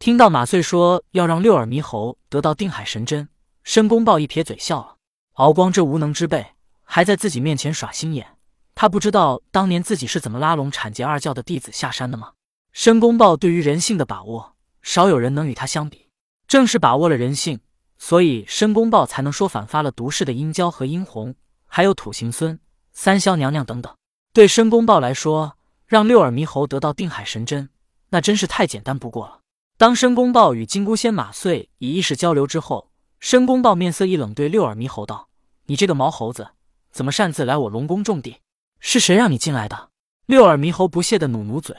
听到马穗说要让六耳猕猴得到定海神针，申公豹一撇嘴笑了。敖光这无能之辈，还在自己面前耍心眼。他不知道当年自己是怎么拉拢产桀二教的弟子下山的吗？申公豹对于人性的把握，少有人能与他相比。正是把握了人性，所以申公豹才能说反发了毒誓的殷郊和殷红，还有土行孙、三霄娘娘等等。对申公豹来说，让六耳猕猴得到定海神针，那真是太简单不过了。当申公豹与金箍仙马穗以意识交流之后，申公豹面色一冷，对六耳猕猴道：“你这个毛猴子，怎么擅自来我龙宫种地？”是谁让你进来的？六耳猕猴不屑的努努嘴，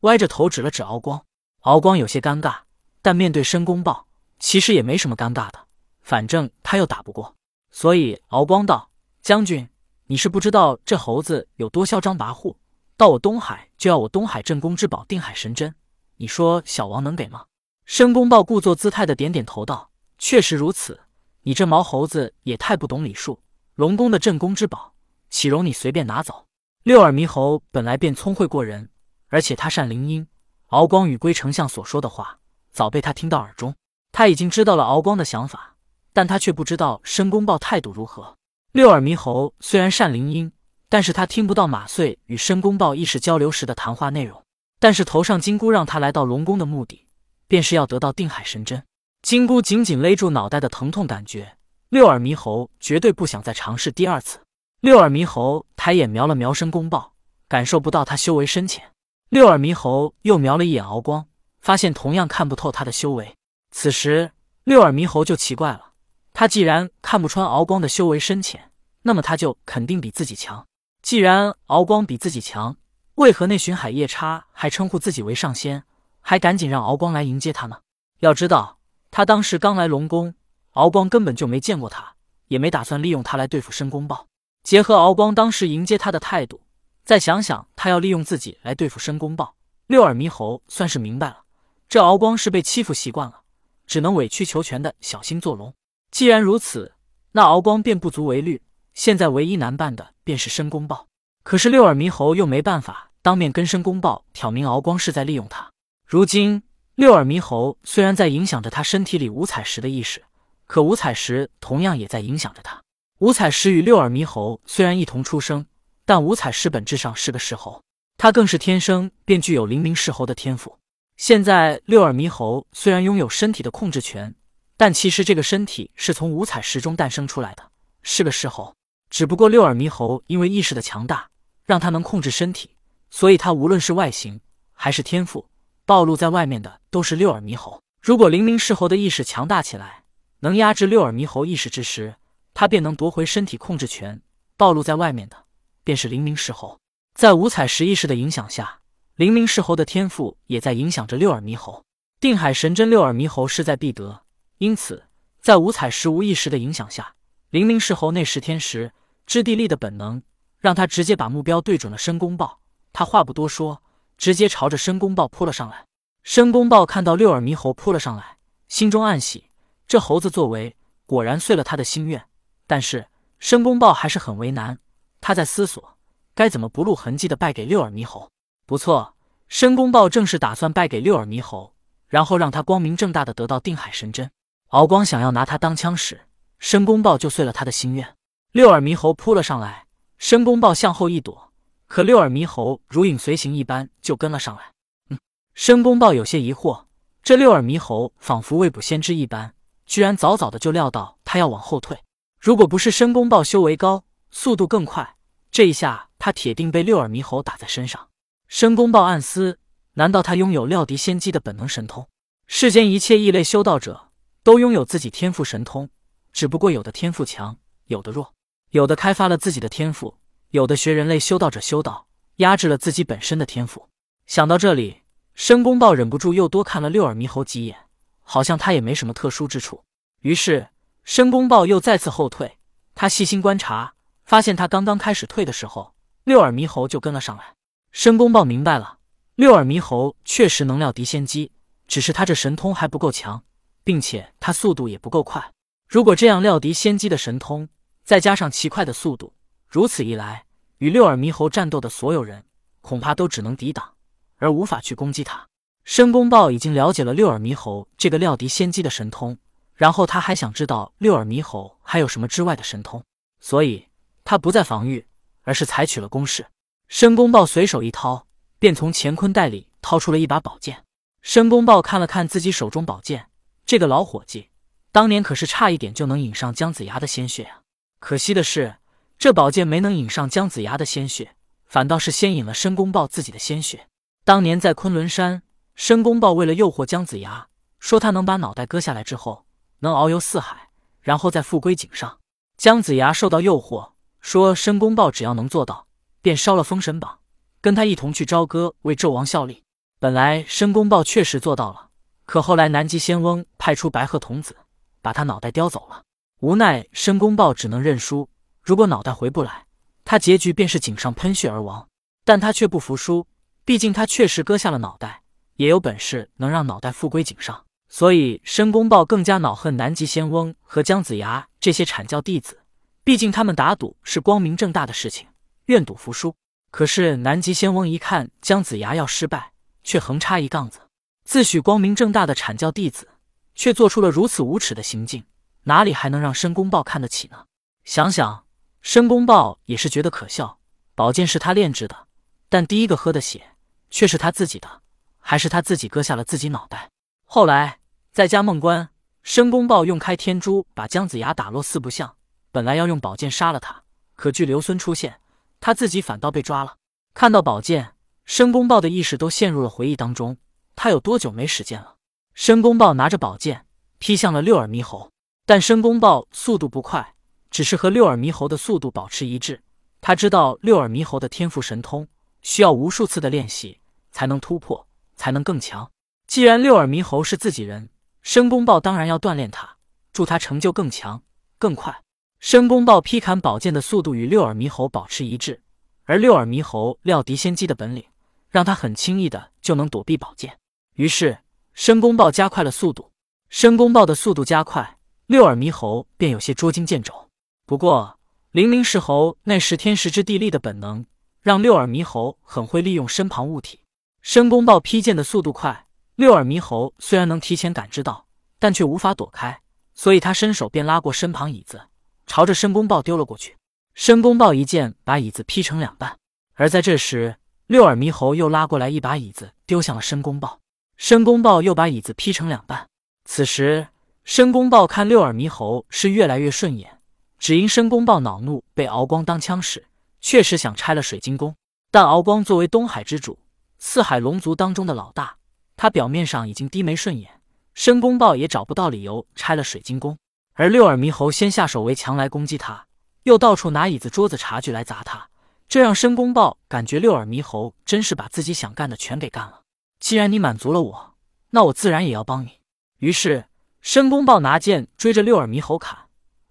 歪着头指了指敖光。敖光有些尴尬，但面对申公豹，其实也没什么尴尬的，反正他又打不过。所以敖光道：“将军，你是不知道这猴子有多嚣张跋扈，到我东海就要我东海镇宫之宝定海神针，你说小王能给吗？”申公豹故作姿态的点点头道：“确实如此。你这毛猴子也太不懂礼数，龙宫的镇宫之宝。”岂容你随便拿走？六耳猕猴本来便聪慧过人，而且他善灵音。敖光与龟丞相所说的话，早被他听到耳中。他已经知道了敖光的想法，但他却不知道申公豹态度如何。六耳猕猴虽然善灵音，但是他听不到马穗与申公豹意识交流时的谈话内容。但是头上金箍让他来到龙宫的目的，便是要得到定海神针。金箍紧紧勒住脑袋的疼痛感觉，六耳猕猴绝对不想再尝试第二次。六耳猕猴抬眼瞄了瞄申公豹，感受不到他修为深浅。六耳猕猴又瞄了一眼敖光，发现同样看不透他的修为。此时，六耳猕猴就奇怪了：他既然看不穿敖光的修为深浅，那么他就肯定比自己强。既然敖光比自己强，为何那巡海夜叉还称呼自己为上仙，还赶紧让敖光来迎接他呢？要知道，他当时刚来龙宫，敖光根本就没见过他，也没打算利用他来对付申公豹。结合敖光当时迎接他的态度，再想想他要利用自己来对付申公豹，六耳猕猴算是明白了，这敖光是被欺负习惯了，只能委曲求全的小心做龙。既然如此，那敖光便不足为虑。现在唯一难办的便是申公豹，可是六耳猕猴又没办法当面跟申公豹挑明敖光是在利用他。如今六耳猕猴虽然在影响着他身体里五彩石的意识，可五彩石同样也在影响着他。五彩石与六耳猕猴虽然一同出生，但五彩石本质上是个石猴，它更是天生便具有灵明石猴的天赋。现在六耳猕猴虽然拥有身体的控制权，但其实这个身体是从五彩石中诞生出来的，是个石猴。只不过六耳猕猴因为意识的强大，让他能控制身体，所以他无论是外形还是天赋，暴露在外面的都是六耳猕猴。如果灵明石猴的意识强大起来，能压制六耳猕猴意识之时，他便能夺回身体控制权，暴露在外面的便是灵明石猴。在五彩石意识的影响下，灵明石猴的天赋也在影响着六耳猕猴。定海神针，六耳猕猴势在必得。因此，在五彩石无意识的影响下，灵明石猴那十天时知地利的本能，让他直接把目标对准了申公豹。他话不多说，直接朝着申公豹扑了上来。申公豹看到六耳猕猴扑了上来，心中暗喜，这猴子作为果然遂了他的心愿。但是申公豹还是很为难，他在思索该怎么不露痕迹的败给六耳猕猴。不错，申公豹正是打算败给六耳猕猴，然后让他光明正大的得到定海神针。敖光想要拿他当枪使，申公豹就遂了他的心愿。六耳猕猴扑了上来，申公豹向后一躲，可六耳猕猴如影随形一般就跟了上来。嗯，申公豹有些疑惑，这六耳猕猴仿佛未卜先知一般，居然早早的就料到他要往后退。如果不是申公豹修为高，速度更快，这一下他铁定被六耳猕猴打在身上。申公豹暗思：难道他拥有料敌先机的本能神通？世间一切异类修道者都拥有自己天赋神通，只不过有的天赋强，有的弱；有的开发了自己的天赋，有的学人类修道者修道，压制了自己本身的天赋。想到这里，申公豹忍不住又多看了六耳猕猴几眼，好像他也没什么特殊之处。于是。申公豹又再次后退，他细心观察，发现他刚刚开始退的时候，六耳猕猴就跟了上来。申公豹明白了，六耳猕猴确实能料敌先机，只是他这神通还不够强，并且他速度也不够快。如果这样料敌先机的神通，再加上奇快的速度，如此一来，与六耳猕猴战斗的所有人恐怕都只能抵挡，而无法去攻击他。申公豹已经了解了六耳猕猴这个料敌先机的神通，然后他还想知道六耳猕猴还有什么之外的神通，所以他不再防御，而是采取了攻势。申公豹随手一掏，便从乾坤袋里掏出了一把宝剑。申公豹看了看自己手中宝剑，这个老伙计当年可是差一点就能饮上姜子牙的鲜血啊！可惜的是，这宝剑没能引上姜子牙的鲜血，反倒是先引了申公豹自己的鲜血。当年在昆仑山。申公豹为了诱惑姜子牙，说他能把脑袋割下来之后，能遨游四海，然后再复归井上。姜子牙受到诱惑，说申公豹只要能做到，便烧了封神榜，跟他一同去朝歌为纣王效力。本来申公豹确实做到了，可后来南极仙翁派出白鹤童子，把他脑袋叼走了。无奈申公豹只能认输，如果脑袋回不来，他结局便是井上喷血而亡。但他却不服输，毕竟他确实割下了脑袋。也有本事能让脑袋复归井上，所以申公豹更加恼恨南极仙翁和姜子牙这些阐教弟子。毕竟他们打赌是光明正大的事情，愿赌服输。可是南极仙翁一看姜子牙要失败，却横插一杠子，自诩光明正大的阐教弟子，却做出了如此无耻的行径，哪里还能让申公豹看得起呢？想想申公豹也是觉得可笑。宝剑是他炼制的，但第一个喝的血却是他自己的。还是他自己割下了自己脑袋。后来在家梦关，申公豹用开天珠把姜子牙打落四不像，本来要用宝剑杀了他，可据刘孙出现，他自己反倒被抓了。看到宝剑，申公豹的意识都陷入了回忆当中。他有多久没使剑了？申公豹拿着宝剑劈向了六耳猕猴，但申公豹速度不快，只是和六耳猕猴的速度保持一致。他知道六耳猕猴的天赋神通需要无数次的练习才能突破。才能更强。既然六耳猕猴是自己人，申公豹当然要锻炼他，助他成就更强更快。申公豹劈砍宝剑的速度与六耳猕猴保持一致，而六耳猕猴料敌先机的本领，让他很轻易的就能躲避宝剑。于是申公豹加快了速度。申公豹的速度加快，六耳猕猴便有些捉襟见肘。不过灵明石猴那是天时之地利的本能，让六耳猕猴很会利用身旁物体。申公豹劈剑的速度快，六耳猕猴虽然能提前感知到，但却无法躲开，所以他伸手便拉过身旁椅子，朝着申公豹丢了过去。申公豹一剑把椅子劈成两半，而在这时，六耳猕猴又拉过来一把椅子丢向了申公豹，申公豹又把椅子劈成两半。此时，申公豹看六耳猕猴是越来越顺眼，只因申公豹恼怒被敖光当枪使，确实想拆了水晶宫，但敖光作为东海之主。四海龙族当中的老大，他表面上已经低眉顺眼，申公豹也找不到理由拆了水晶宫。而六耳猕猴先下手为强来攻击他，又到处拿椅子、桌子、茶具来砸他，这让申公豹感觉六耳猕猴真是把自己想干的全给干了。既然你满足了我，那我自然也要帮你。于是申公豹拿剑追着六耳猕猴砍，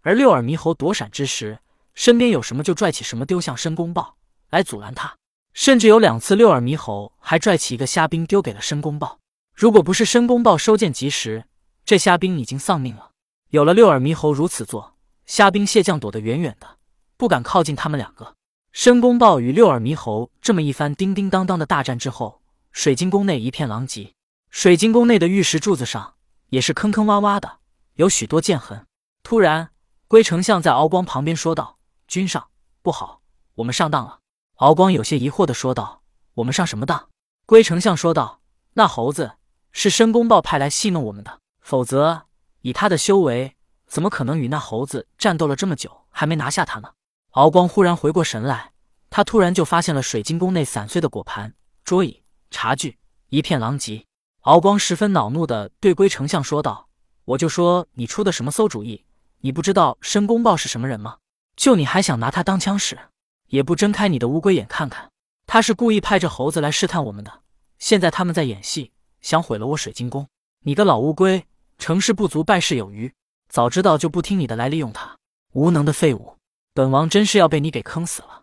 而六耳猕猴躲闪之时，身边有什么就拽起什么丢向申公豹来阻拦他。甚至有两次，六耳猕猴还拽起一个虾兵丢给了申公豹。如果不是申公豹收剑及时，这虾兵已经丧命了。有了六耳猕猴如此做，虾兵蟹将躲得远远的，不敢靠近他们两个。申公豹与六耳猕猴这么一番叮叮当当的大战之后，水晶宫内一片狼藉。水晶宫内的玉石柱子上也是坑坑洼洼的，有许多剑痕。突然，龟丞相在敖光旁边说道：“君上，不好，我们上当了。”敖光有些疑惑的说道：“我们上什么当？”龟丞相说道：“那猴子是申公豹派来戏弄我们的，否则以他的修为，怎么可能与那猴子战斗了这么久还没拿下他呢？”敖光忽然回过神来，他突然就发现了水晶宫内散碎的果盘、桌椅、茶具，一片狼藉。敖光十分恼怒的对龟丞相说道：“我就说你出的什么馊主意？你不知道申公豹是什么人吗？就你还想拿他当枪使？”也不睁开你的乌龟眼看看，他是故意派这猴子来试探我们的。现在他们在演戏，想毁了我水晶宫。你个老乌龟，成事不足败事有余，早知道就不听你的来利用他。无能的废物，本王真是要被你给坑死了。